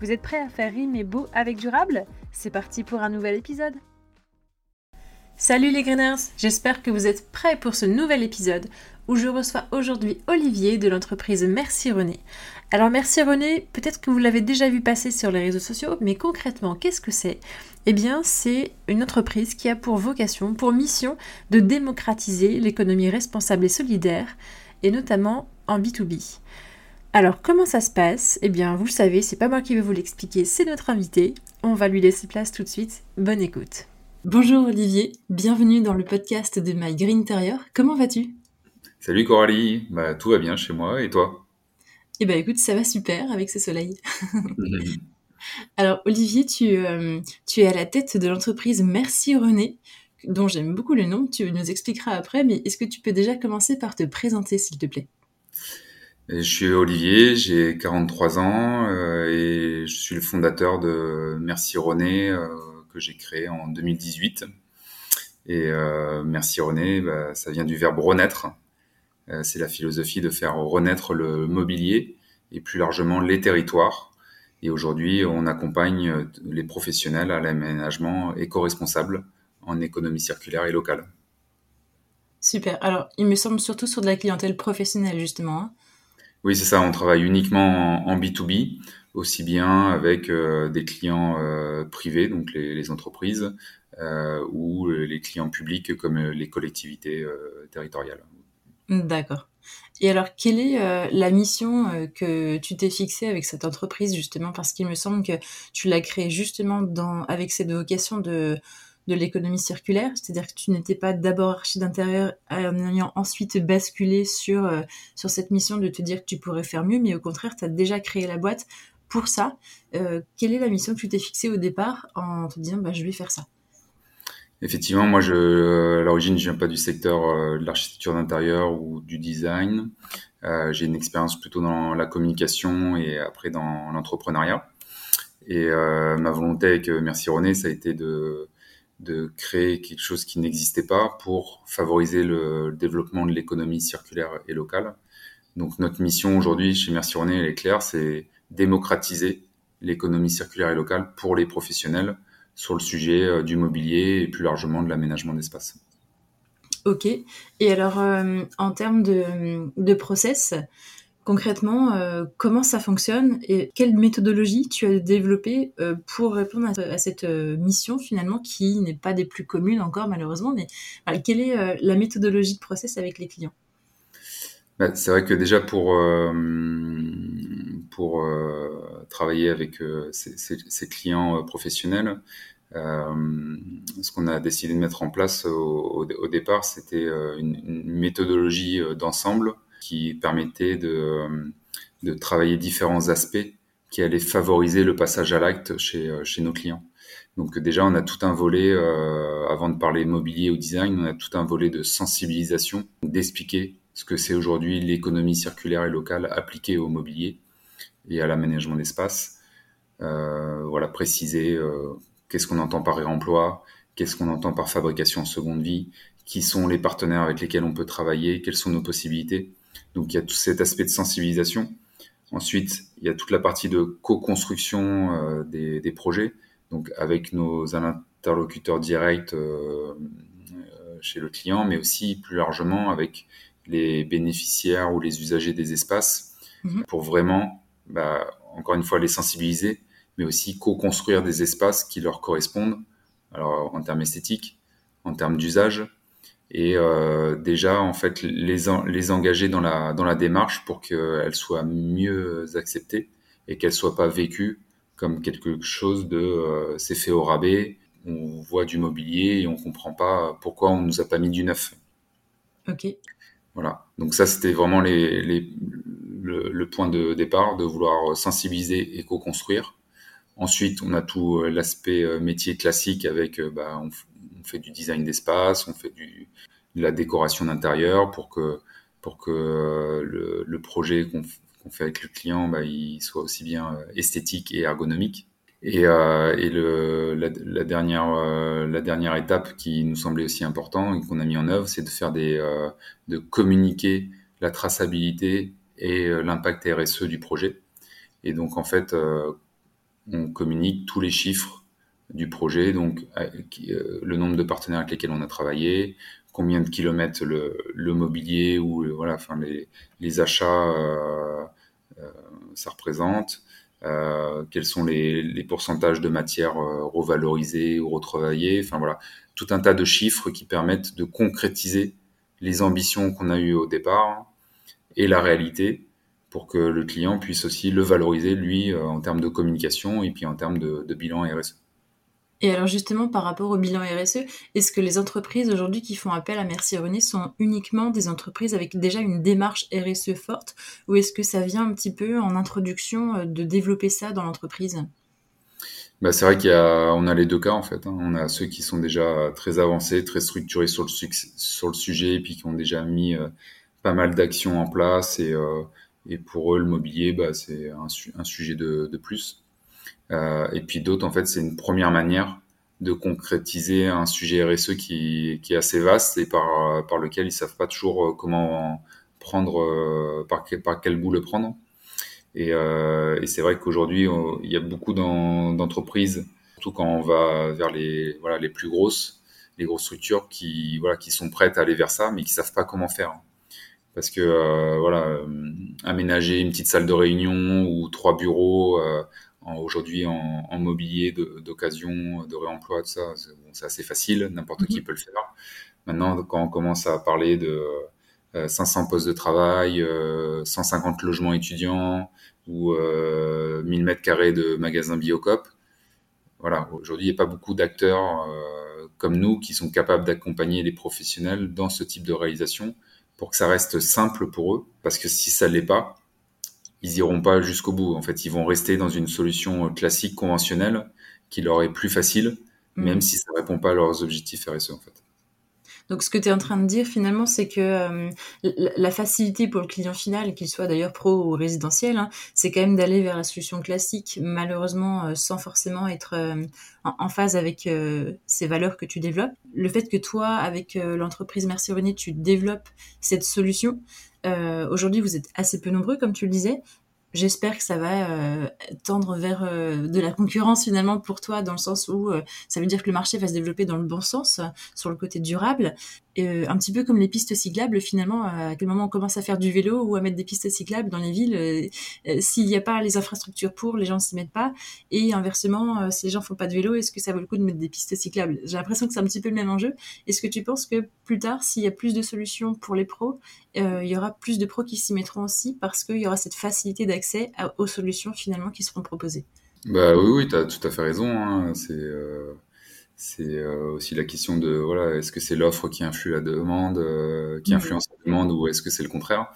Vous êtes prêts à faire rimer beau avec durable? C'est parti pour un nouvel épisode Salut les Greeners J'espère que vous êtes prêts pour ce nouvel épisode où je reçois aujourd'hui Olivier de l'entreprise Merci René. Alors Merci René, peut-être que vous l'avez déjà vu passer sur les réseaux sociaux, mais concrètement, qu'est-ce que c'est? Eh bien, c'est une entreprise qui a pour vocation, pour mission, de démocratiser l'économie responsable et solidaire, et notamment en B2B. Alors, comment ça se passe? Eh bien, vous le savez, c'est pas moi qui vais vous l'expliquer, c'est notre invité. On va lui laisser place tout de suite. Bonne écoute. Bonjour Olivier, bienvenue dans le podcast de My Green Interior. Comment vas-tu? Salut Coralie, bah, tout va bien chez moi et toi? Eh bien écoute, ça va super avec ce soleil. Alors Olivier, tu, euh, tu es à la tête de l'entreprise Merci René, dont j'aime beaucoup le nom, tu nous expliqueras après, mais est-ce que tu peux déjà commencer par te présenter s'il te plaît? Je suis Olivier, j'ai 43 ans euh, et je suis le fondateur de Merci René euh, que j'ai créé en 2018. Et Merci René, bah, ça vient du verbe renaître, euh, c'est la philosophie de faire renaître le mobilier et plus largement les territoires. Et aujourd'hui, on accompagne euh, les professionnels à l'aménagement éco-responsable en économie circulaire et locale. Super. Alors, il me semble surtout sur de la clientèle professionnelle, justement. Hein. Oui, c'est ça. On travaille uniquement en, B2B, aussi bien avec euh, des clients privés, donc les, entreprises, ou les clients publics comme les collectivités territoriales. D'accord. Et alors, quelle est euh, la mission euh, que tu t'es fixée avec cette entreprise, justement? Parce qu'il me semble que tu l'as créée justement dans, avec cette vocation de, de l'économie circulaire, c'est-à-dire que tu n'étais pas d'abord archi d'intérieur en ayant ensuite basculé sur, euh, sur cette mission de te dire que tu pourrais faire mieux, mais au contraire, tu as déjà créé la boîte pour ça. quelle est la mission que tu t'es fixée au départ en te disant, bah, je vais faire ça? Effectivement, moi, à l'origine, je viens pas du secteur euh, de l'architecture d'intérieur ou du design. Euh, j'ai une expérience plutôt dans la communication et après dans l'entrepreneuriat. Et euh, ma volonté avec Merci René, ça a été de, de créer quelque chose qui n'existait pas pour favoriser le, développement de l'économie circulaire et locale. Donc notre mission aujourd'hui chez Merci René, elle est claire, c'est démocratiser l'économie circulaire et locale pour les professionnels sur le sujet euh, du mobilier et plus largement de l'aménagement d'espace. Ok. Et alors, euh, en termes de, de process, concrètement, euh, comment ça fonctionne et quelle méthodologie tu as développée pour répondre à, cette mission finalement qui n'est pas des plus communes encore malheureusement, mais quelle est la méthodologie de process avec les clients? Bah, C'est vrai que déjà pour, pour travailler avec ces, clients professionnels, euh, ce qu'on a décidé de mettre en place au, départ, c'était euh, une, méthodologie euh, d'ensemble qui permettait de, de, travailler différents aspects qui allaient favoriser le passage à l'acte chez, chez nos clients. Donc déjà, on a tout un volet, avant de parler mobilier ou design, on a tout un volet de sensibilisation, d'expliquer ce que c'est aujourd'hui l'économie circulaire et locale appliquée au mobilier et à l'aménagement d'espace. Euh, voilà, préciser euh, qu'est-ce qu'on entend par réemploi, qu'est-ce qu'on entend par fabrication en seconde vie, qui sont les partenaires avec lesquels on peut travailler, quelles sont nos possibilités. Donc il y a tout cet aspect de sensibilisation. Ensuite, il y a toute la partie de co-construction euh, des, des, projets, donc avec nos interlocuteurs directs euh, chez le client, mais aussi plus largement avec les bénéficiaires ou les usagers des espaces, mhm. pour vraiment, bah, encore une fois, les sensibiliser, mais aussi co-construire des espaces qui leur correspondent, alors en termes esthétiques, en termes d'usage, et euh, déjà en fait les, les engager dans la, dans la démarche pour qu'elles soient mieux acceptées et qu'elles soient pas vécues comme quelque chose de euh, c'est fait au rabais, on voit du mobilier et on comprend pas pourquoi on nous a pas mis du neuf. Ok. Voilà. Donc ça c'était vraiment les, les, le, le, point de départ de vouloir sensibiliser et co-construire Ensuite, on a tout l'aspect métier classique avec, bah, on, fait du design d'espace, on fait de la décoration d'intérieur pour que, pour que le, le projet qu'on fait avec le client, bah, soit aussi bien esthétique et ergonomique. Et, euh, la, dernière, euh, la dernière étape qui nous semblait aussi important et qu'on a mis en œuvre, c'est de faire des, euh, de communiquer la traçabilité et euh, l'impact RSE du projet. Et donc en fait, euh, on communique tous les chiffres du projet, donc le nombre de partenaires avec lesquels on a travaillé, combien de kilomètres le, mobilier ou voilà, enfin les, achats ça représente, euh, quels sont les, pourcentages de matières euh, revalorisées ou retravaillées, enfin voilà, tout un tas de chiffres qui permettent de concrétiser les ambitions qu'on a eues au départ et la réalité pour que le client puisse aussi le valoriser, lui, euh, en termes de communication et puis en termes de, de bilan RSE. Et alors justement, par rapport au bilan RSE, est-ce que les entreprises aujourd'hui qui font appel à Merci René sont uniquement des entreprises avec déjà une démarche RSE forte ou est-ce que ça vient un petit peu en introduction euh, de développer ça dans l'entreprise? Bah, c'est vrai y a, a les deux cas en fait. Hein. On a ceux qui sont déjà très avancés, très structurés sur le, sur le sujet, et puis qui ont déjà mis euh, pas mal d'actions en place. Et, euh, et pour eux, le mobilier, bah, c'est un, un, sujet de, de plus. Euh, et puis d'autres, en fait, c'est une première manière de concrétiser un sujet RSE qui, est assez vaste et par, lequel ils savent pas toujours euh, comment prendre, euh, par, quel bout le prendre. Et, c'est vrai qu'aujourd'hui, il y a beaucoup d'entreprises, surtout quand on va vers les, voilà, les plus grosses, les grosses structures qui, voilà, qui sont prêtes à aller vers ça, mais qui savent pas comment faire. Parce que voilà, aménager une petite salle de réunion ou trois bureaux aujourd'hui en, en, mobilier d'occasion, de, réemploi, tout ça, c'est assez facile, n'importe qui mhm. peut le faire. Maintenant, quand on commence à parler de 500 euh, postes de travail, 150 euh, logements étudiants ou 1000 euh, mètres carrés de magasins Biocop, voilà, aujourd'hui, il n'y a pas beaucoup d'acteurs comme nous qui sont capables d'accompagner les professionnels dans ce type de réalisation pour que ça reste simple pour eux, parce que si ça l'est pas, ils iront pas jusqu'au bout. En fait, ils vont rester dans une solution classique, conventionnelle, qui leur est plus facile, mm. même si ça répond pas à leurs objectifs RSE, en fait. Donc, ce que tu es en train de dire finalement, c'est que euh, la facilité pour le client final, qu'il soit d'ailleurs pro ou résidentiel, hein, c'est quand même d'aller vers la solution classique, malheureusement euh, sans forcément être euh, en, en, phase avec ces valeurs que tu développes. Le fait que toi, avec l'entreprise Merci René, tu développes cette solution, euh, Aujourd'hui, vous êtes assez peu nombreux, comme tu le disais. J'espère que ça va euh, tendre vers euh, de la concurrence finalement pour toi, dans le sens où ça veut dire que le marché va se développer dans le bon sens, sur le côté durable. Euh, un petit peu comme les pistes cyclables, finalement, à quel moment on commence à faire du vélo ou à mettre des pistes cyclables dans les villes, euh, euh, s'il n'y a pas les infrastructures pour, les gens s'y mettent pas. Et inversement, si les gens font pas de vélo, est-ce que ça vaut le coup de mettre des pistes cyclables? J'ai l'impression que c'est un petit peu le même enjeu. Est-ce que tu penses que plus tard, s'il y a plus de solutions pour les pros, il y aura plus de pros qui s'y mettront aussi parce qu'il y aura cette facilité d'accès aux solutions finalement qui seront proposées? Bah oui, oui, tu as tout à fait raison. Hein. C'est c'est euh, aussi la question de voilà est-ce que c'est l'offre qui influe la demande euh, qui mhm. influence la demande ou est-ce que c'est le contraire?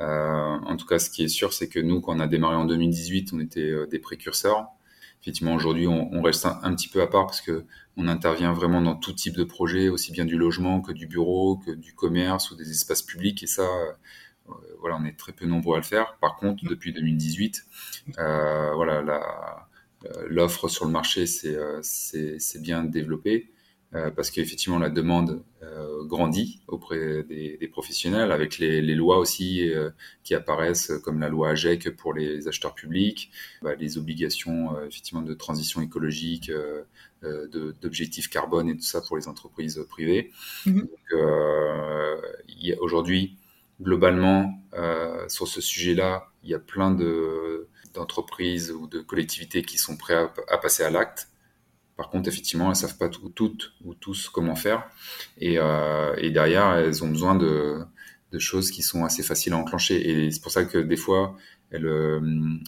Euh, en tout cas ce qui est sûr c'est que nous quand on a démarré en 2018 on était des précurseurs. Effectivement aujourd'hui on, on, reste un, petit peu à part parce que on intervient vraiment dans tout type de projet aussi bien du logement que du bureau que du commerce ou des espaces publics et ça voilà on est très peu nombreux à le faire. Par contre depuis 2018 voilà la euh, l'offre sur le marché c'est euh, bien développé euh, parce qu'effectivement la demande grandit auprès des, des, professionnels avec les, les lois aussi qui apparaissent comme la loi AGEC pour les acheteurs publics, bah, les obligations effectivement de transition écologique, d'objectifs carbone et tout ça pour les entreprises privées. Mmh. Aujourd'hui, globalement, sur ce sujet-là, il y a plein de d'entreprises ou de collectivités qui sont prêts à, passer à l'acte. Par contre, effectivement, elles savent pas tout, toutes ou tous comment faire. Et, euh, et, derrière, elles ont besoin de, de, choses qui sont assez faciles à enclencher. Et c'est pour ça que des fois, elles, euh,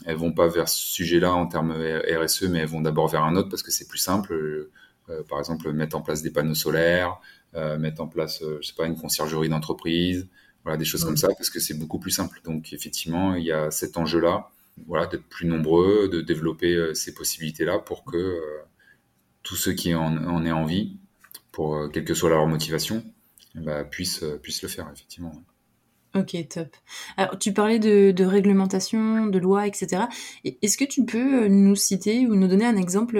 elles vont pas vers ce sujet-là en termes RSE, mais elles vont d'abord vers un autre parce que c'est plus simple. Euh, par exemple, mettre en place des panneaux solaires, euh, mettre en place, euh, je sais pas, une conciergerie d'entreprise, voilà, des choses comme ça, parce que c'est beaucoup plus simple. Donc, effectivement, il y a cet enjeu-là voilà, d'être plus nombreux, de développer ces possibilités-là pour que tous ceux qui en, en aient envie, pour quelle que soit leur motivation, bah, puissent, puissent le faire, effectivement. Ok, top. Alors, tu parlais de, de réglementation, de loi, etc. Est-ce que tu peux nous citer ou nous donner un exemple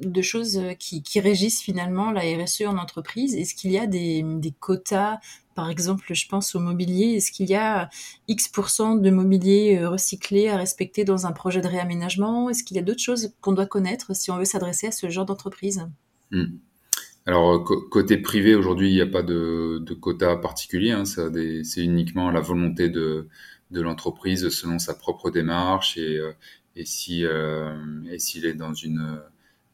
de choses qui, qui régissent finalement la RSE en entreprise Est-ce qu'il y a des, quotas? Par exemple, je pense au mobilier. Est-ce qu'il y a X% de mobilier recyclé à respecter dans un projet de réaménagement? Est-ce qu'il y a d'autres choses qu'on doit connaître si on veut s'adresser à ce genre d'entreprise? Hmm. Alors, côté privé, aujourd'hui, il n'y a pas de, de quota particulier. Hein. C'est uniquement la volonté de, l'entreprise selon sa propre démarche et, euh, et si euh, et s'il est dans une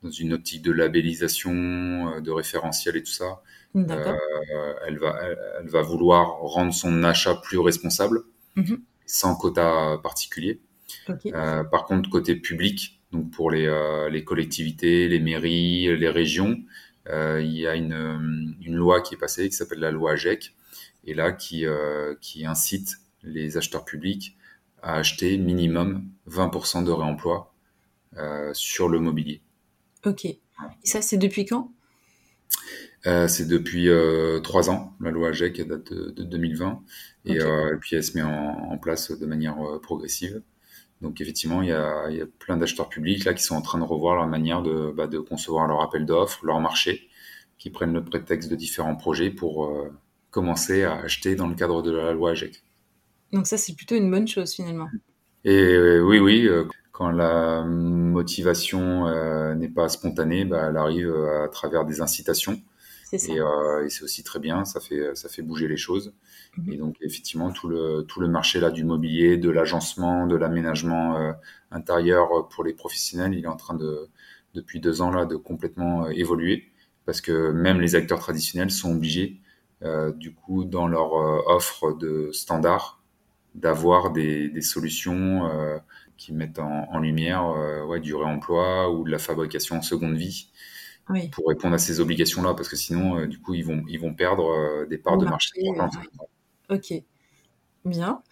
dans une optique de labellisation, euh, de référentiel et tout ça, euh, elle va elle, va vouloir rendre son achat plus responsable, mm-hmm. sans quota particulier. Euh, par contre, côté public, donc pour les, euh, les collectivités, les mairies, les régions, il y a une, une, loi qui est passée qui s'appelle la loi AGEC et là qui, qui incite les acheteurs publics à acheter minimum 20% de réemploi sur le mobilier. Ok. Et ça, c'est depuis quand? Euh, C'est depuis euh, trois ans, la loi AGEC qui date de, de 2020 et, okay. et, puis elle se met en, en place de manière progressive. Donc effectivement, il y a, il y a plein d'acheteurs publics là qui sont en train de revoir leur manière de, bah, de concevoir leur appel d'offres, leur marché, qui prennent le prétexte de différents projets pour euh, commencer à acheter dans le cadre de la loi AGEC. Donc ça, c'est plutôt une bonne chose finalement. Et euh, oui, oui, euh, quand la motivation euh, n'est pas spontanée, bah, elle arrive à travers des incitations. Et, euh, et c'est aussi très bien, ça fait, ça fait bouger les choses. Mmh. Et donc effectivement, tout le, tout le marché là du mobilier, de l'agencement, de l'aménagement euh, intérieur pour les professionnels, il est en train de, depuis deux ans là, de complètement euh, évoluer. Parce que même les acteurs traditionnels sont obligés, euh, du coup, dans leur euh, offre de standard, d'avoir des, des, solutions euh, qui mettent en, en lumière ouais, du réemploi ou de la fabrication en seconde vie oui. pour répondre à ces obligations-là, parce que sinon, euh, du coup, ils vont, ils vont perdre euh, des parts de marché. marché ok, bien.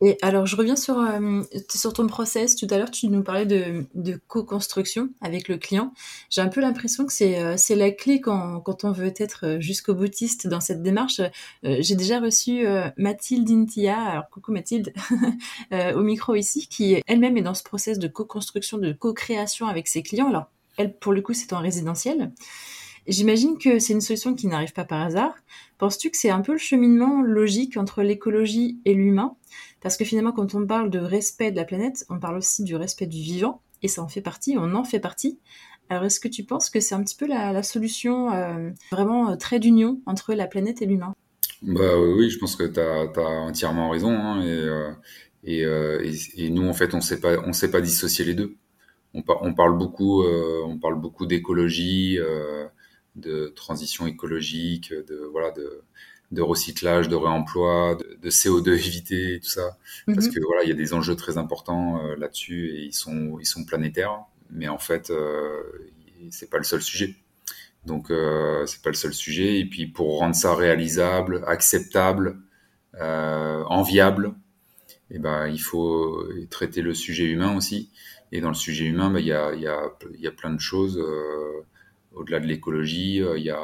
Et alors, je reviens sur, euh, sur ton process. Tout à l'heure, tu nous parlais de, de co-construction avec le client. J'ai un peu l'impression que c'est euh, la clé quand, quand on veut être jusqu'au boutiste dans cette démarche. Euh, J'ai déjà reçu euh, Mathilde Intia, alors coucou Mathilde, au micro ici, qui elle-même est dans ce process de co-construction, de co-création avec ses clients. Alors, elle, pour le coup, c'est en résidentiel. J'imagine que c'est une solution qui n'arrive pas par hasard. Penses-tu que c'est un peu le cheminement logique entre l'écologie et l'humain? Parce que finalement, quand on parle de respect de la planète, on parle aussi du respect du vivant, et ça en fait partie, on en fait partie. Alors, est-ce que tu penses que c'est un petit peu la, solution euh, vraiment euh, trait d'union entre la planète et l'humain? Bah, Oui, je pense que tu as, entièrement raison. Hein, et, euh, et, nous, en fait, on ne sait pas dissocier les deux on, par, on, parle beaucoup, on d'écologie, de transition écologique, de voilà, de, de recyclage, de réemploi, de, de CO2 évité, tout ça, mm -hmm. parce que voilà, il y a des enjeux très importants euh, là-dessus et ils sont ils sont planétaires, mais en fait, euh, c'est pas le seul sujet. Donc euh, c'est pas le seul sujet. Et puis pour rendre ça réalisable, acceptable, euh, enviable, et eh ben il faut traiter le sujet humain aussi. Et dans le sujet humain, bah, il, y a, il, y a, il y a plein de choses. Euh, au-delà de l'écologie, euh, il y a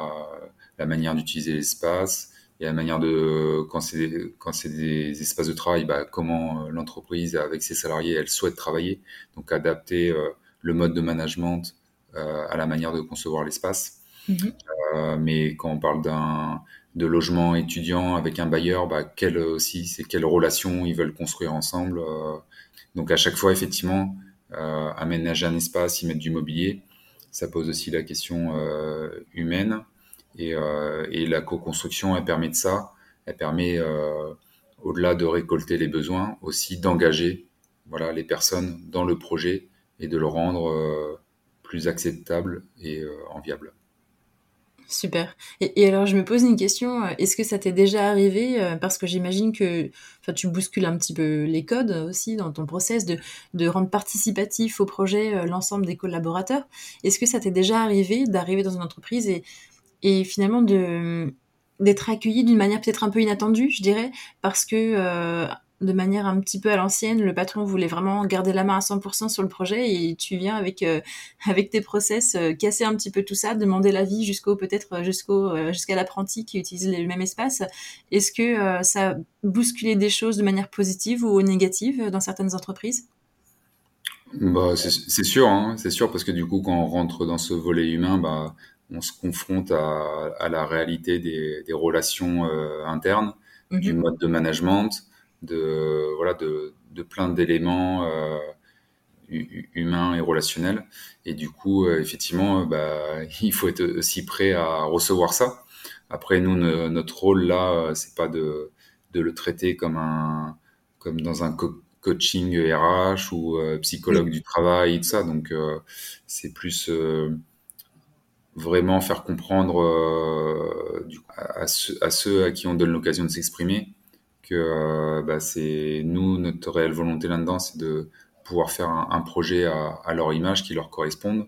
la manière d'utiliser l'espace, il y a la manière de, quand c'est, c'est des espaces de travail, bah, comment l'entreprise, avec ses salariés, elle souhaite travailler. Donc adapter euh, le mode de management euh, à la manière de concevoir l'espace. Mm-hmm. Euh, mais quand on parle d'un de logement étudiant avec un bailleur, bah, quelle aussi, c'est quelle relation ils veulent construire ensemble. Euh. donc à chaque fois, effectivement, euh, aménager un espace, y mettre du mobilier. Ça pose aussi la question euh, humaine. Et, euh, et, la co-construction, elle permet de ça. Elle permet, au-delà de récolter les besoins, aussi d'engager voilà, les personnes dans le projet et de le rendre plus acceptable et enviable. Super. Et, alors, je me pose une question. Est-ce que ça t'est déjà arrivé Parce que j'imagine que tu bouscules un petit peu les codes aussi dans ton process de, rendre participatif au projet l'ensemble des collaborateurs. Est-ce que ça t'est déjà arrivé d'arriver dans une entreprise et, finalement d'être accueilli d'une manière peut-être un peu inattendue, je dirais, parce que euh, de manière un petit peu à l'ancienne, le patron voulait vraiment garder la main à 100% sur le projet et tu viens avec euh, avec tes process euh, casser un petit peu tout ça, demander l'avis jusqu'au peut-être jusqu'au jusqu'à l'apprenti qui utilise le même espace. Est-ce que ça a bousculé des choses de manière positive ou négative dans certaines entreprises? Bah, c'est sûr, hein, c'est sûr, parce que du coup, quand on rentre dans ce volet humain, bah, on se confronte à, à la réalité des, des relations euh, internes, mhm. du mode de management, de voilà, de, de plein d'éléments euh, humains et relationnels. Et du coup, euh, effectivement, bah, il faut être aussi prêt à recevoir ça. Après, nous, notre rôle là, c'est pas de, de le traiter comme un comme dans un coaching RH ou euh, psychologue du travail et tout ça. Donc, euh, c'est plus euh, vraiment faire comprendre du, à, ceux, à, ceux, à qui on donne l'occasion de s'exprimer que bah, c'est nous, notre réelle volonté là-dedans, c'est de pouvoir faire un, projet à, à, leur image qui leur corresponde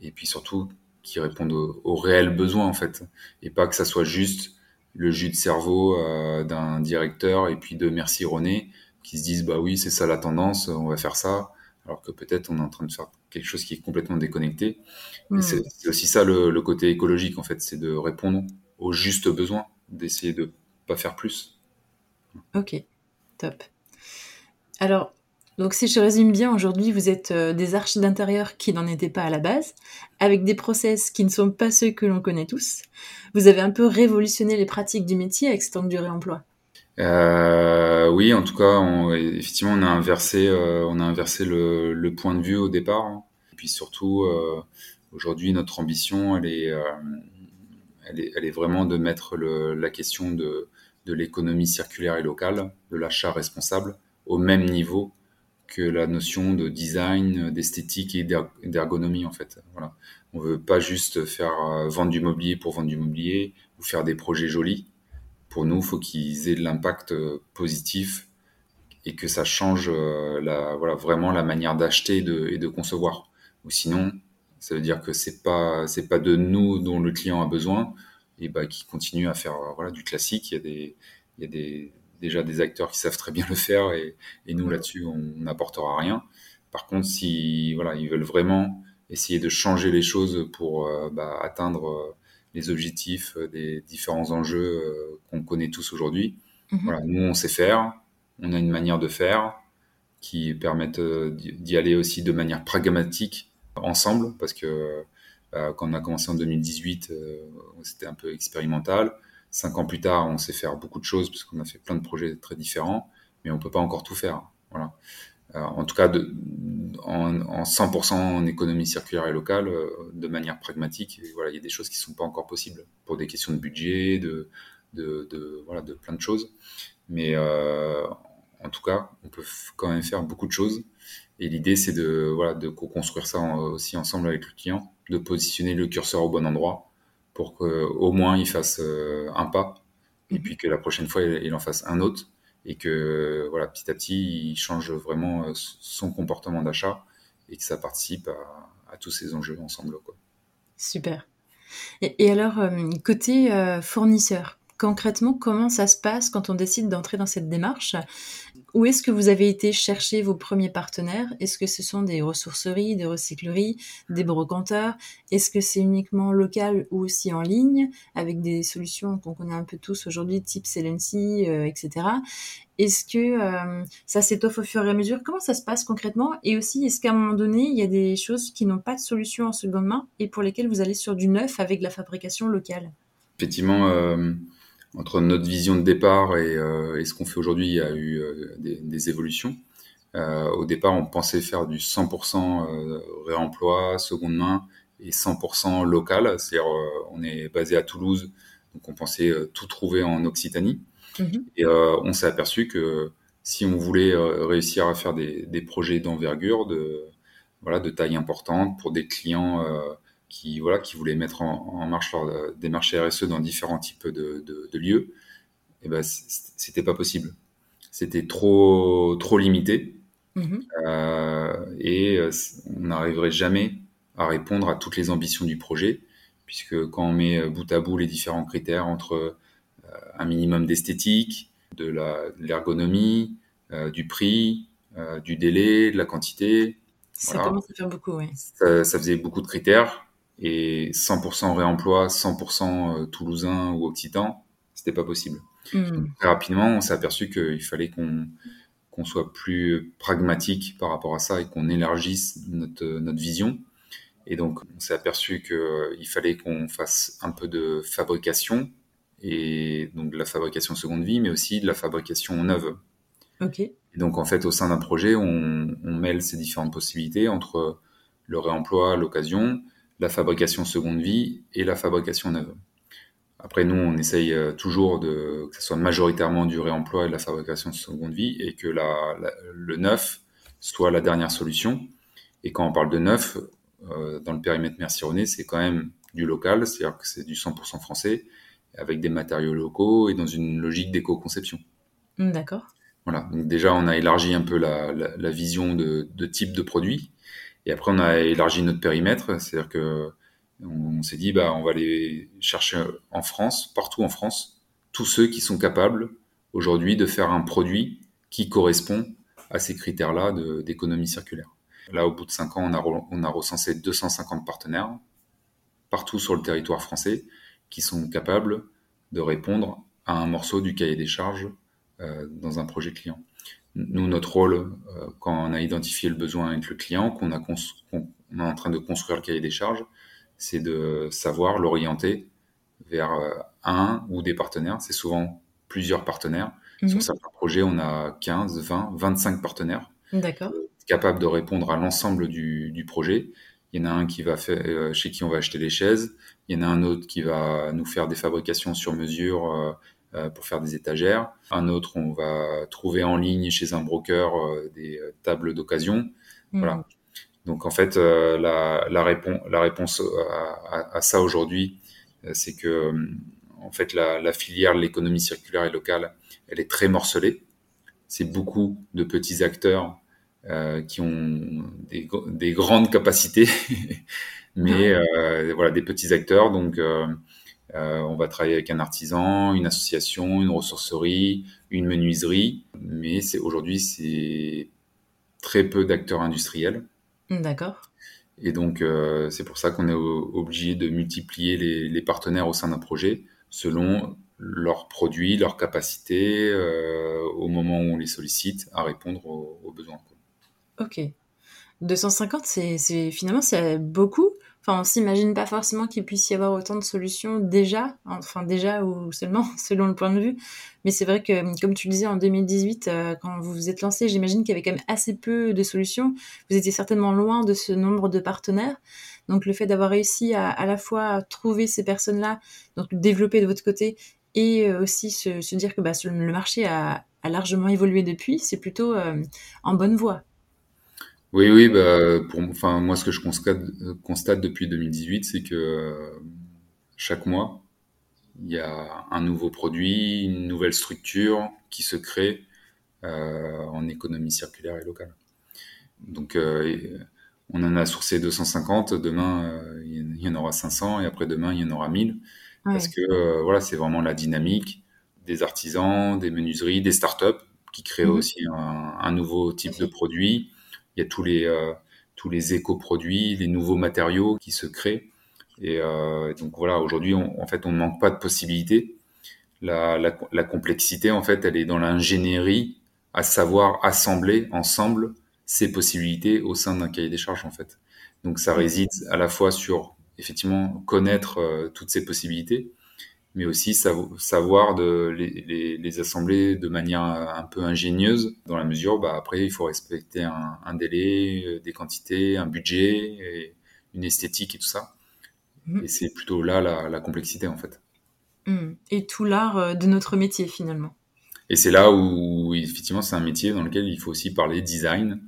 et puis surtout qui répondent aux, réels besoins en fait et pas que ça soit juste le jus de cerveau d'un directeur et puis de merci René qui se disent bah oui c'est ça la tendance, on va faire ça, alors que peut-être on est en train de faire quelque chose qui est complètement déconnecté. Hmm. C'est aussi ça le, côté écologique en fait, c'est de répondre aux justes besoins, d'essayer de pas faire plus. Ok, top. Alors, donc si je résume bien, aujourd'hui vous êtes euh, des arches d'intérieur qui n'en étaient pas à la base, avec des process qui ne sont pas ceux que l'on connaît tous. Vous avez un peu révolutionné les pratiques du métier avec ce temps de réemploi. Euh, oui, en tout cas, effectivement, on a inversé, euh, on a inversé le, point de vue au départ. Hein. Et puis surtout, euh, aujourd'hui, notre ambition, elle est, elle est, vraiment de mettre la question de, de l'économie circulaire et locale, de l'achat responsable, au même niveau que la notion de design, d'esthétique et d'ergonomie en fait. Voilà. On veut pas juste faire euh, vendre du mobilier pour vendre du mobilier ou faire des projets jolis pour nous, il faut qu'ils aient de l'impact euh, positif et que ça change euh, la, voilà, vraiment la manière d'acheter et de, concevoir. Ou sinon, ça veut dire que c'est pas c'est pas de nous dont le client a besoin et bah qui continue à faire euh, voilà du classique. Il y a des il y a des déjà des acteurs qui savent très bien le faire et, et nous là-dessus on n'apportera rien. Par contre, si voilà ils veulent vraiment essayer de changer les choses pour bah, atteindre les objectifs euh, des différents enjeux euh, qu'on connaît tous aujourd'hui. Mhm. Voilà, nous, on sait faire, on a une manière de faire qui permettent euh, d'y aller aussi de manière pragmatique ensemble, parce que quand on a commencé en 2018, c'était un peu expérimental. Cinq ans plus tard, on sait faire beaucoup de choses, parce qu'on a fait plein de projets très différents, mais on peut pas encore tout faire. Voilà. Euh, en tout cas en, en 100% en économie circulaire et locale, euh, de manière pragmatique. Il y a des choses qui ne sont pas encore possibles pour des questions de budget, de, plein de choses. Mais euh, en tout cas, on peut quand même faire beaucoup de choses. Et l'idée, c'est de, voilà, de co-construire ça aussi ensemble avec le client, de positionner le curseur au bon endroit pour qu'au moins il fasse un pas et mmh. puis que la prochaine fois, il en fasse un autre et que voilà, petit à petit, il change vraiment euh, son comportement d'achat et que ça participe à, tous ces enjeux ensemble. Quoi. Super. Et, alors, euh, côté euh, fournisseur, concrètement, comment ça se passe quand on décide d'entrer dans cette démarche? Où est-ce que vous avez été chercher vos premiers partenaires? Est-ce que ce sont des ressourceries, des recycleries, des brocanteurs? Est-ce que c'est uniquement local ou aussi en ligne, avec des solutions qu'on connaît un peu tous aujourd'hui, type Celency, euh, etc. Est-ce que euh, ça s'étoffe au fur et à mesure? Comment ça se passe concrètement? Et aussi, est-ce qu'à un moment donné, il y a des choses qui n'ont pas de solution en seconde main et pour lesquelles vous allez sur du neuf avec la fabrication locale? Effectivement, euh, entre notre vision de départ et, euh, ce qu'on fait aujourd'hui, il y a eu euh, des, évolutions. Euh, au départ, on pensait faire du 100% réemploi, seconde main et 100% local. C'est-à-dire, on est basé à Toulouse, donc on pensait tout trouver en Occitanie. Mhm. Et on s'est aperçu que si on voulait réussir à faire des, des projets d'envergure, de, voilà, de taille importante pour des clients qui voilà qui voulaient mettre en, marche leur démarche RSE dans différents types de, de, lieux, et eh ben c'était pas possible. C'était trop trop limité mm-hmm. euh, et euh, on n'arriverait jamais à répondre à toutes les ambitions du projet, puisque quand on met bout à bout les différents critères entre euh, un minimum d'esthétique, de l'ergonomie, du prix, du délai, de la quantité. Ça commence à faire beaucoup, oui. Ça, ça, faisait beaucoup de critères et 100% réemploi, 100% toulousain ou occitan, c'était pas possible. Hmm. Très rapidement, on s'est aperçu qu'il fallait qu'on qu'on soit plus pragmatique par rapport à ça et qu'on élargisse notre, notre vision. Et donc, on s'est aperçu qu'il fallait qu'on fasse un peu de fabrication, et donc de la fabrication seconde vie, mais aussi de la fabrication neuve. Ok. Et donc, en fait, au sein d'un projet, on, on, mêle ces différentes possibilités entre le réemploi, l'occasion, la fabrication seconde vie et la fabrication neuve. Après, nous, on essaye euh, toujours de, que ce soit majoritairement du réemploi et de la fabrication de seconde vie et que la, le neuf soit la dernière solution. Et quand on parle de neuf, euh, dans le périmètre Merci René, c'est quand même du local, c'est-à-dire que c'est du 100% français, avec des matériaux locaux et dans une logique d'éco-conception. Hmm, d'accord. Voilà, donc déjà on a élargi un peu la vision de, de, type de produit, et après on a élargi notre périmètre, c'est-à-dire que on, s'est dit, bah, on va aller chercher en France, partout en France, tous ceux qui sont capables aujourd'hui de faire un produit qui correspond à ces critères-là d'économie circulaire. Là, au bout de cinq ans, on a, on a recensé 250 partenaires partout sur le territoire français qui sont capables de répondre à un morceau du cahier des charges euh, dans un projet client. Nous, notre rôle, euh, quand on a identifié le besoin avec le client, qu'on a qu'on est en train de construire le cahier des charges, c'est de savoir l'orienter vers euh, un ou des partenaires. C'est souvent plusieurs partenaires. Mhm. Sur certains projets, on a 15, 20, 25 partenaires. D'accord. Capables de répondre à l'ensemble du, du, projet. Il y en a un qui va faire, euh, chez qui on va acheter les chaises. Il y en a un autre qui va nous faire des fabrications sur mesure euh, pour faire des étagères. Un autre, on va trouver en ligne chez un broker des tables d'occasion. Voilà. Mhm. Donc en fait, euh, la, la, la, réponse à, à, ça aujourd'hui, euh, c'est que euh, en fait la, la filière de l'économie circulaire et locale, elle est très morcelée. C'est beaucoup de petits acteurs euh, qui ont des, des, grandes capacités, mais euh, voilà des petits acteurs. Donc euh, on va travailler avec un artisan, une association, une ressourcerie, une menuiserie, mais c'est aujourd'hui c'est très peu d'acteurs industriels. D'accord. Et donc, euh, c'est pour ça qu'on est obligé de multiplier les, partenaires au sein d'un projet selon leurs produits, leurs capacités, euh, au moment où on les sollicite, à répondre aux, besoins. Ok. 250, c'est finalement c'est beaucoup. Enfin, on s'imagine pas forcément qu'il puisse y avoir autant de solutions déjà, enfin déjà ou seulement selon le point de vue. Mais c'est vrai que, comme tu disais, en 2018, euh, quand vous vous êtes lancé, j'imagine qu'il y avait quand même assez peu de solutions. Vous étiez certainement loin de ce nombre de partenaires. Donc le fait d'avoir réussi à à la fois trouver ces personnes-là, donc développer de votre côté, et euh, aussi se, se dire que bah, le marché a, a largement évolué depuis, c'est plutôt euh, en bonne voie. Oui, oui, bah, pour, enfin, moi, ce que je constate, constate depuis 2018, c'est que euh, chaque mois, il y a un nouveau produit, une nouvelle structure qui se crée euh, en économie circulaire et locale. Donc, euh, on en a sourcé 250, demain, il y en aura 500, et après demain, il y en aura 1000. Ouais. Parce que, voilà, c'est vraiment la dynamique des artisans, des menuiseries, des startups qui créent mmh. aussi un, un, nouveau type de produit il y a tous les euh, tous les éco-produits, les nouveaux matériaux qui se créent. Et euh, donc voilà, aujourd'hui, en fait, on ne manque pas de possibilités. La, la, complexité, en fait, elle est dans l'ingénierie, à savoir assembler ensemble ces possibilités au sein d'un cahier des charges, en fait. Donc ça réside à la fois sur, effectivement, connaître euh, toutes ces possibilités, mais aussi savoir de les, les, les, assembler de manière un peu ingénieuse, dans la mesure, bah, après, il faut respecter un, un délai, euh, des quantités, un budget, et une esthétique et tout ça. Mmh. Et c'est plutôt là la, la, complexité, en fait. Mmh. Et tout l'art euh, de notre métier, finalement. Et c'est là où, effectivement, c'est un métier dans lequel il faut aussi parler design,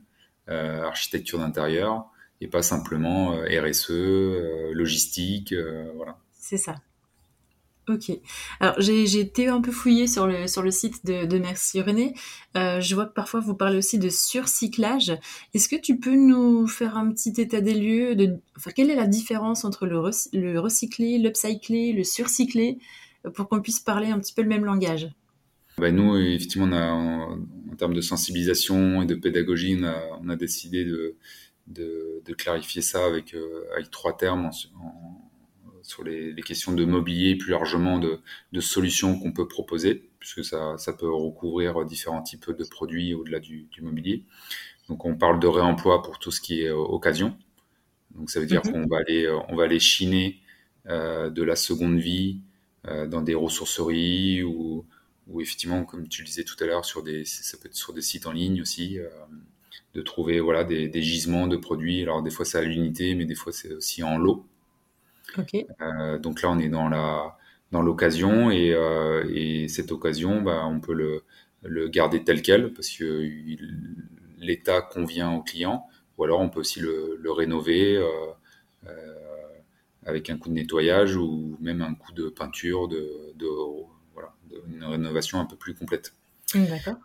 euh, architecture d'intérieur, et pas simplement RSE, euh, logistique, voilà. C'est ça. Ok. Alors j'ai été un peu fouillée sur le, sur le site de, Merci René. Euh, je vois que parfois vous parlez aussi de surcyclage. Est-ce que tu peux nous faire un petit état des lieux de, Quelle est la différence entre le, le recyclé, l'upcyclé, le surcyclé, pour qu'on puisse parler un petit peu le même langage? Bah Nous, effectivement, on a, en termes de sensibilisation et de pédagogie, on a, décidé de, clarifier ça avec, avec trois termes sur les, questions de mobilier, plus largement de, de solutions qu'on peut proposer, puisque ça, ça, peut recouvrir différents types de produits au-delà du, du, mobilier. Donc on parle de réemploi pour tout ce qui est occasion. Donc ça veut dire mhm. qu'on va aller, on va aller chiner euh, de la seconde vie euh, dans des ressourceries ou, ou, effectivement, comme tu le disais tout à l'heure, sur des, ça peut être sur des sites en ligne aussi, euh, de trouver voilà des, des, gisements de produits. Alors des fois c'est à l'unité, mais des fois c'est aussi en lot. Donc là on est dans la dans l'occasion et, et, cette occasion, bah, on peut le, le garder tel quel parce que l'état convient au client, ou alors on peut aussi le, le rénover euh, euh, avec un coup de nettoyage ou même un coup de peinture, de, de voilà, une rénovation un peu plus complète. D'accord.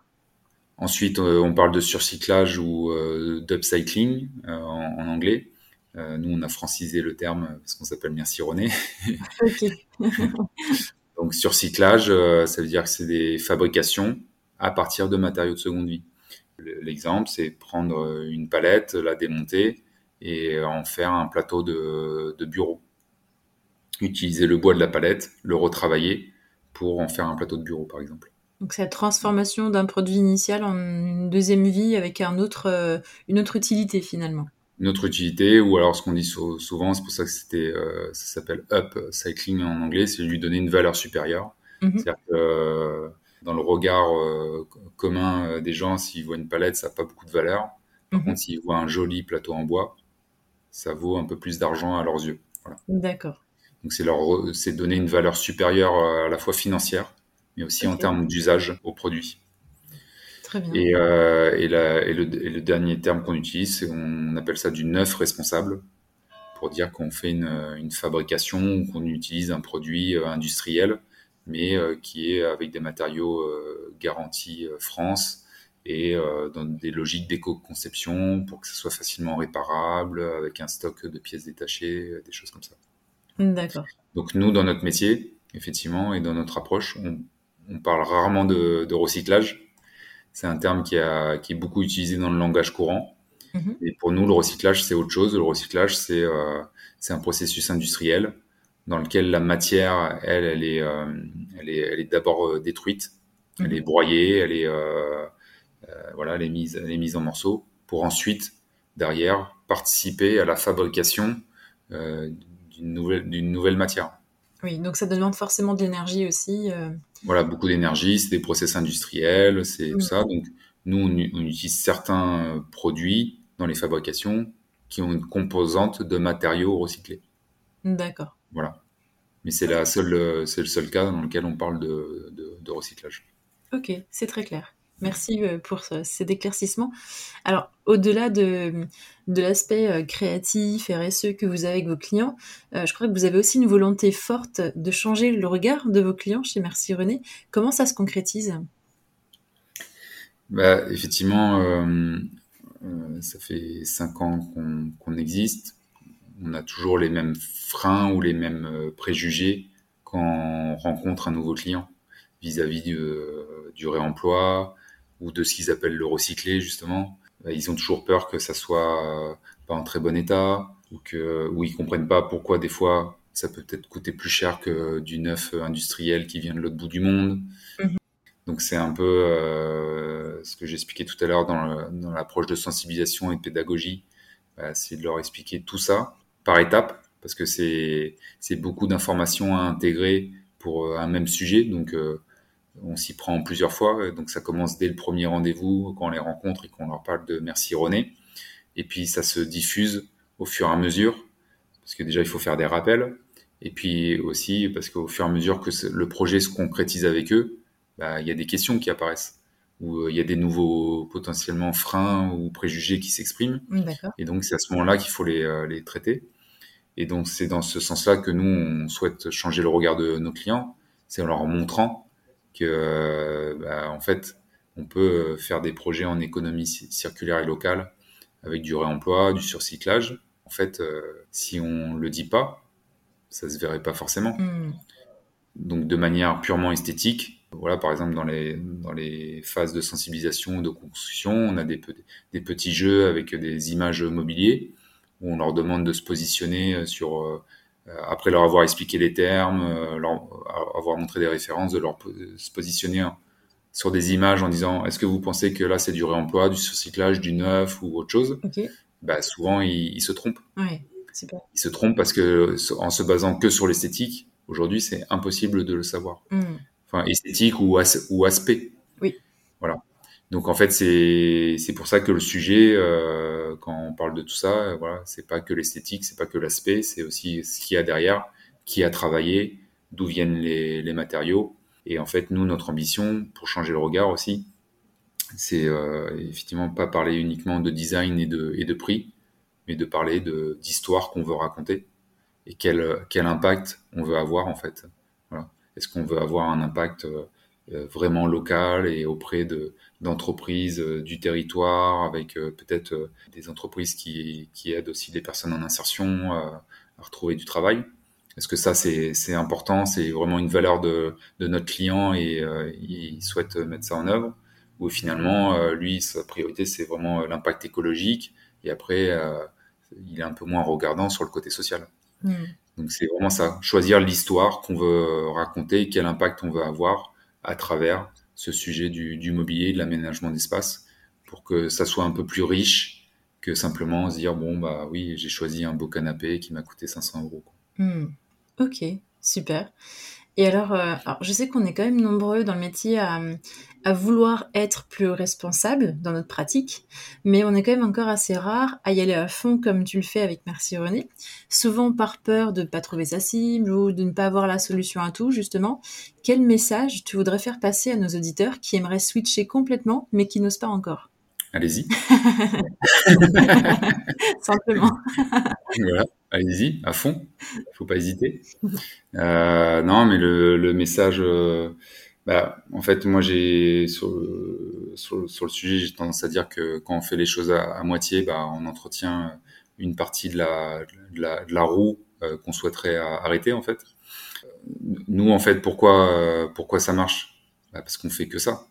Ensuite, euh, on parle de surcyclage ou d'upcycling en, en, anglais. Nous, on a francisé le terme parce qu'on s'appelle Merci René. Donc, surcyclage, ça veut dire que c'est des fabrications à partir de matériaux de seconde vie. L'exemple, c'est prendre une palette, la démonter et en faire un plateau de, bureau. Utiliser le bois de la palette, le retravailler pour en faire un plateau de bureau, par exemple. Donc cette transformation d'un produit initial en une deuxième vie avec un autre, euh, une autre utilité finalement. Une autre utilité, ou alors ce qu'on dit souvent, c'est pour ça que c'était, euh, ça s'appelle up cycling en anglais, c'est lui donner une valeur supérieure. Mm-hmm. C'est-à-dire que dans le regard euh, commun euh, des gens, s'ils voient une palette, ça n'a pas beaucoup de valeur. Par mhm. contre, s'ils voient un joli plateau en bois, ça vaut un peu plus d'argent à leurs yeux. D'accord. Donc c'est leur, c'est donner une valeur supérieure euh, à la fois financière, mais aussi en termes d'usage au produit. Très bien. Et, et, le, dernier terme qu'on utilise, on appelle ça du neuf responsable, pour dire qu'on fait une, une fabrication ou qu'on utilise un produit industriel mais euh, qui est avec des matériaux euh, garantis euh, France et dans des logiques d'éco-conception pour que ce soit facilement réparable, avec un stock de pièces détachées, des choses comme ça. D'accord. Donc nous, dans notre métier, effectivement, et dans notre approche, on, parle rarement de, recyclage. C'est un terme qui, a, qui, est beaucoup utilisé dans le langage courant. Mhm. Et pour nous, le recyclage, c'est autre chose. Le recyclage, c'est c'est un processus industriel dans lequel la matière, elle, elle est, euh, elle est, elle est d'abord euh, détruite, elle est mhm. broyée, elle est, euh, voilà, elle est mise, elle est mise en morceaux pour ensuite, derrière, participer à la fabrication d'une nouvelle, d'une nouvelle matière. Oui, donc ça demande forcément de l'énergie aussi. Voilà, beaucoup d'énergie, c'est des process industriels, c'est tout ça. Donc, nous, on, on, utilise certains produits dans les fabrications qui ont une composante de matériaux recyclés. D'accord. Voilà. Mais c'est la seule, c'est le seul cas dans lequel on parle de, de, recyclage. Ok, c'est très clair. Merci euh, pour ces éclaircissements. Alors, au-delà de, l'aspect euh, créatif, RSE que vous avez avec vos clients, euh, je crois que vous avez aussi une volonté forte de changer le regard de vos clients chez Merci René. Comment ça se concrétise? Bah, Effectivement, ça fait cinq ans qu'on existe on a toujours les mêmes freins ou les mêmes préjugés quand on rencontre un nouveau client vis-à-vis du, réemploi ou de ce qu'ils appellent le recyclé justement. Bah, ils ont toujours peur que ça soit euh, pas en très bon état ou que ou ils comprennent pas pourquoi des fois ça peut peut-être coûter plus cher que du neuf industriel qui vient de l'autre bout du monde. Mhm. Donc c'est un peu ce que j'expliquais tout à l'heure dans l'approche de sensibilisation et de pédagogie, bah, c'est de leur expliquer tout ça par étapes, parce que c'est beaucoup d'informations à intégrer pour euh, un même sujet. Donc, euh, on s'y prend plusieurs fois. Donc, ça commence dès le premier rendez-vous, quand on les rencontre et qu'on leur parle de Merci René. Et puis, ça se diffuse au fur et à mesure, parce que déjà, il faut faire des rappels. Et puis aussi, parce qu'au fur et à mesure que le projet se concrétise avec eux, bah, il y a des questions qui apparaissent, ou euh, il y a des nouveaux potentiellement freins ou préjugés qui s'expriment. Et donc, c'est à ce moment-là qu'il faut les, les traiter. Et donc, c'est dans ce sens-là que nous, on souhaite changer le regard de nos clients. C'est en leur montrant que, euh, bah, en fait, on peut faire des projets en économie circulaire et locale avec du réemploi, du surcyclage. En fait, euh, si on le dit pas, ça se verrait pas forcément. Hmm. Donc, de manière purement esthétique, Voilà, par exemple, dans les, dans les phases de sensibilisation, de construction, on a des, des petits jeux avec des images mobiliers où on leur demande de se positionner sur, euh, après leur avoir expliqué les termes, euh, leur avoir montré des références, de leur se positionner sur des images en disant est-ce que vous pensez que là c'est du réemploi, du surcyclage, du neuf ou autre chose? Bah, Souvent ils, se trompent. Ouais, ils se trompent parce que en se basant que sur l'esthétique, aujourd'hui c'est impossible de le savoir. Hmm enfin esthétique ou, ou aspect. Oui. Voilà. Donc en fait c'est pour ça que le sujet euh, quand on parle de tout ça euh, voilà c'est pas que l'esthétique c'est pas que l'aspect c'est aussi ce qu'il y a derrière qui a travaillé d'où viennent les, les, matériaux et en fait nous notre ambition pour changer le regard aussi c'est euh, effectivement pas parler uniquement de design et de et de prix mais de parler de d'histoire qu'on veut raconter et quel quel impact on veut avoir en fait est-ce qu'on veut avoir un impact euh, vraiment local et auprès de d'entreprises euh, du territoire, avec peut-être des entreprises qui, qui aident aussi des personnes en insertion à retrouver du travail. Est-ce que ça c'est important, c'est vraiment une valeur de, de notre client et il souhaite mettre ça en œuvre? Ou finalement, lui, sa priorité c'est vraiment l'impact écologique et après il est un peu moins regardant sur le côté social? Mmh. Donc c'est vraiment ça, choisir l'histoire qu'on veut raconter, quel impact on veut avoir à travers ce sujet du, mobilier, de l'aménagement d'espace, pour que ça soit un peu plus riche que simplement se dire bon bah oui j'ai choisi un beau canapé qui m'a coûté 500 euros. Hmm. Ok, super. Et alors, euh, alors, je sais qu'on est quand même nombreux dans le métier à, à, vouloir être plus responsable dans notre pratique, mais on est quand même encore assez rare à y aller à fond comme tu le fais avec Merci René, souvent par peur de ne pas trouver sa cible ou de ne pas avoir la solution à tout, justement. Quel message tu voudrais faire passer à nos auditeurs qui aimeraient switcher complètement mais qui n'osent pas encore? Allez-y. Simplement. voilà allez-y, à fond. Il faut pas hésiter. Euh, non, mais le, le message, euh, bah, en fait, moi, j'ai sur, sur, sur, le sujet, j'ai tendance à dire que quand on fait les choses à, moitié, bah, on entretient une partie de la, de la, de la roue euh, qu'on souhaiterait arrêter, en fait. Nous, en fait, pourquoi, euh, pourquoi ça marche? Bah, Parce qu'on fait que ça.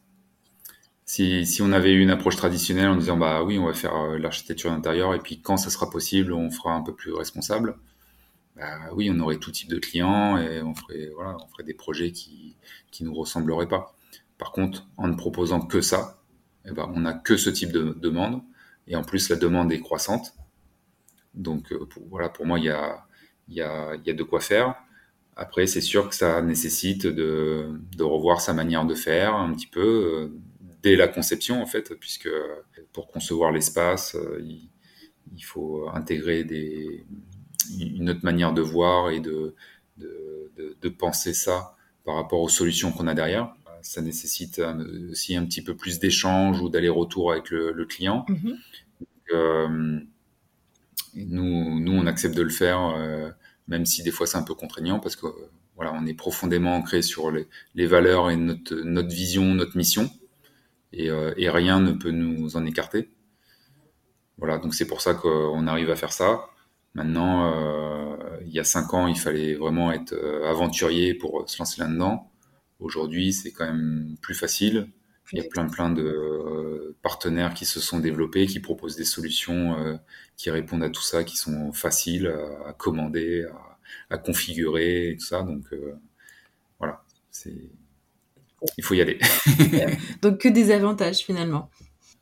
Si, si, on avait eu une approche traditionnelle en disant bah oui on va faire euh, l'architecture d'intérieur et puis quand ça sera possible on fera un peu plus responsable bah oui on aurait tout type de clients et on ferait voilà on ferait des projets qui qui nous ressembleraient pas. Par contre en ne proposant que ça eh ben, on n'a que ce type de demande et en plus la demande est croissante. Donc euh, voilà pour moi il y a il y a il y a de quoi faire. Après c'est sûr que ça nécessite de de revoir sa manière de faire un petit peu euh, dès la conception en fait, puisque pour concevoir l'espace, euh, il, faut intégrer des, une autre manière de voir et de, de, penser ça par rapport aux solutions qu'on a derrière. Ça nécessite aussi un petit peu plus d'échange ou d'aller-retour avec le, client. Mm-hmm. Euh, nous, nous, on accepte de le faire, euh, même si des fois c'est un peu contraignant, parce que voilà, on est profondément ancré sur les, les valeurs et notre, notre vision, notre mission. Euh, et, rien ne peut nous en écarter. Voilà, donc c'est pour ça qu'on arrive à faire ça. Maintenant, euh, il y a cinq ans, il fallait vraiment être euh, aventurier pour se lancer là-dedans. Aujourd'hui, c'est quand même plus facile. Il y a plein plein de partenaires qui se sont développés, qui proposent des solutions qui répondent à tout ça, qui sont faciles à, commander, à, configurer et tout ça. Donc voilà, c'est il faut y aller. Donc que des avantages finalement.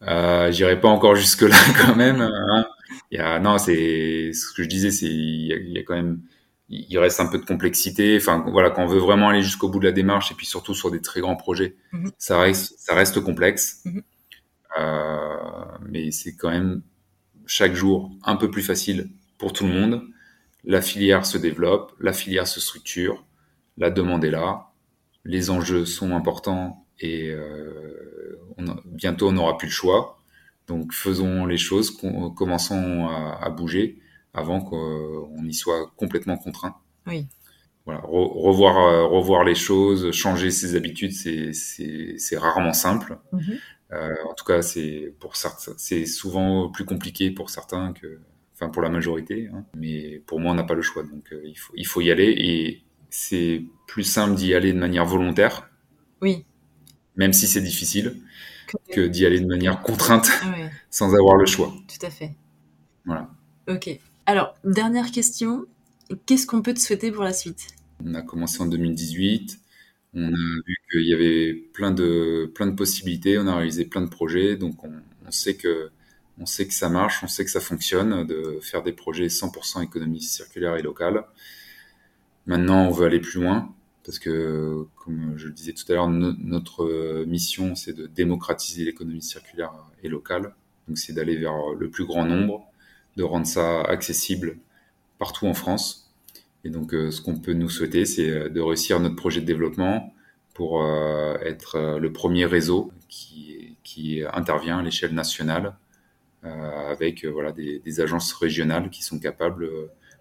Euh, J'irai pas encore jusque là quand même. Hein. Il y a, non, c'est ce que je disais, c'est il, y a quand même, il reste un peu de complexité. Enfin voilà, quand on veut vraiment aller jusqu'au bout de la démarche et puis surtout sur des très grands projets, mhm. ça reste ça reste complexe. Mhm. euh, mais c'est quand même chaque jour un peu plus facile pour tout le monde. La filière se développe, la filière se structure, la demande est là, les enjeux sont importants et euh, bientôt on n'aura plus le choix. Donc faisons les choses, commençons à, bouger avant qu'on y soit complètement contraint. Oui. Voilà, revoir, euh, revoir les choses, changer ses habitudes, c'est rarement simple. Mm-hmm. Euh, en tout cas, c'est pour certains, c'est souvent plus compliqué pour certains que, enfin pour la majorité. Hein. Mais pour moi, on n'a pas le choix, donc il faut il faut y aller et c'est plus simple d'y aller de manière volontaire. Oui. même si c'est difficile, que d'y aller de manière contrainte, sans avoir le choix. Tout à fait. Voilà. Ok. Alors, dernière question. Qu'est-ce qu'on peut te souhaiter pour la suite? On a commencé en 2018. On a vu qu'il y avait plein de, plein de possibilités. On a réalisé plein de projets. Donc, on, sait que, on sait que ça marche, on sait que ça fonctionne de faire des projets 100% économie circulaire et locale. Maintenant, on veut aller plus loin parce que, comme je le disais tout à l'heure, notre mission, c'est de démocratiser l'économie circulaire et locale. Donc, c'est d'aller vers le plus grand nombre, de rendre ça accessible partout en France. Et donc, euh, ce qu'on peut nous souhaiter, c'est euh, de réussir notre projet de développement pour euh, être le premier réseau qui, qui intervient à l'échelle nationale avec voilà, des, des, agences régionales qui sont capables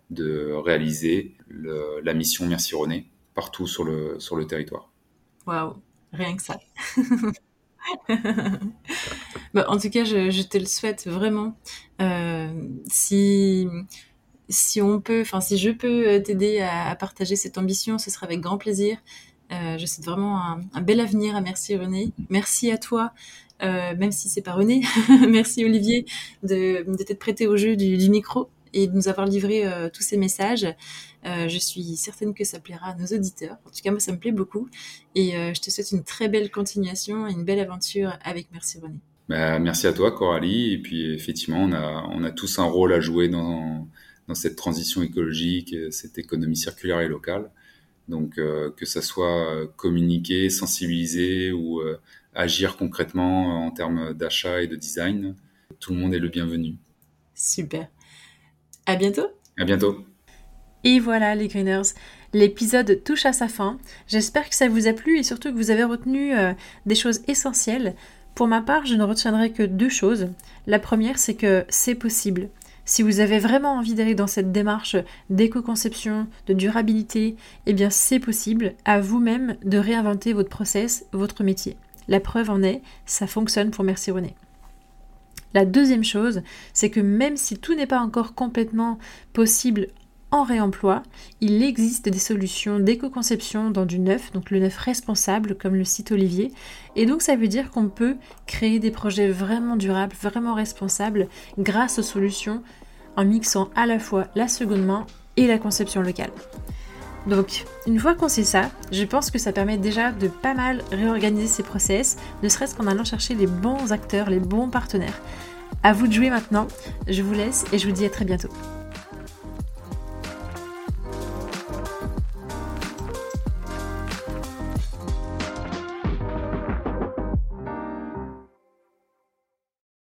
de réaliser la mission Merci René partout sur le, sur le territoire. Waouh, rien que ça. bah, en tout cas, je, te le souhaite vraiment. Euh, si, si on peut, enfin, si je peux t'aider à, partager cette ambition, ce sera avec grand plaisir. Euh, je souhaite vraiment un, bel avenir à Merci René. Merci à toi, euh, même si c'est pas René. Merci Olivier de, de t'être prêté au jeu du micro et de nous avoir livré euh, tous ces messages. Euh, je suis certaine que ça plaira à nos auditeurs. En tout cas, moi, ça me plaît beaucoup. Et euh, je te souhaite une très belle continuation et une belle aventure avec Merci René. Bah, merci à toi, Coralie. Et puis, effectivement, on a, on a tous un rôle à jouer dans, dans cette transition écologique, cette économie circulaire et locale. Donc, que ça soit communiquer, sensibiliser ou agir concrètement en termes d'achat et de design, tout le monde est le bienvenu. Super. À bientôt. À bientôt. Et voilà les Greeners, l'épisode touche à sa fin. J'espère que ça vous a plu et surtout que vous avez retenu euh, des choses essentielles. Pour ma part, je ne retiendrai que deux choses. La première, c'est que c'est possible. Si vous avez vraiment envie d'aller dans cette démarche d'éco-conception, de durabilité, eh bien c'est possible à vous-même de réinventer votre process, votre métier. La preuve en est, ça fonctionne pour Merci René. La deuxième chose, c'est que même si tout n'est pas encore complètement possible en réemploi, il existe des solutions d'éco-conception dans du neuf, donc le neuf responsable comme le site Olivier. Et donc ça veut dire qu'on peut créer des projets vraiment durables, vraiment responsables grâce aux solutions en mixant à la fois la seconde main et la conception locale. Donc, une fois qu'on sait ça, je pense que ça permet déjà de pas mal réorganiser ses process, ne serait-ce qu'en allant chercher les bons acteurs, les bons partenaires. À vous de jouer maintenant, je vous laisse et je vous dis à très bientôt.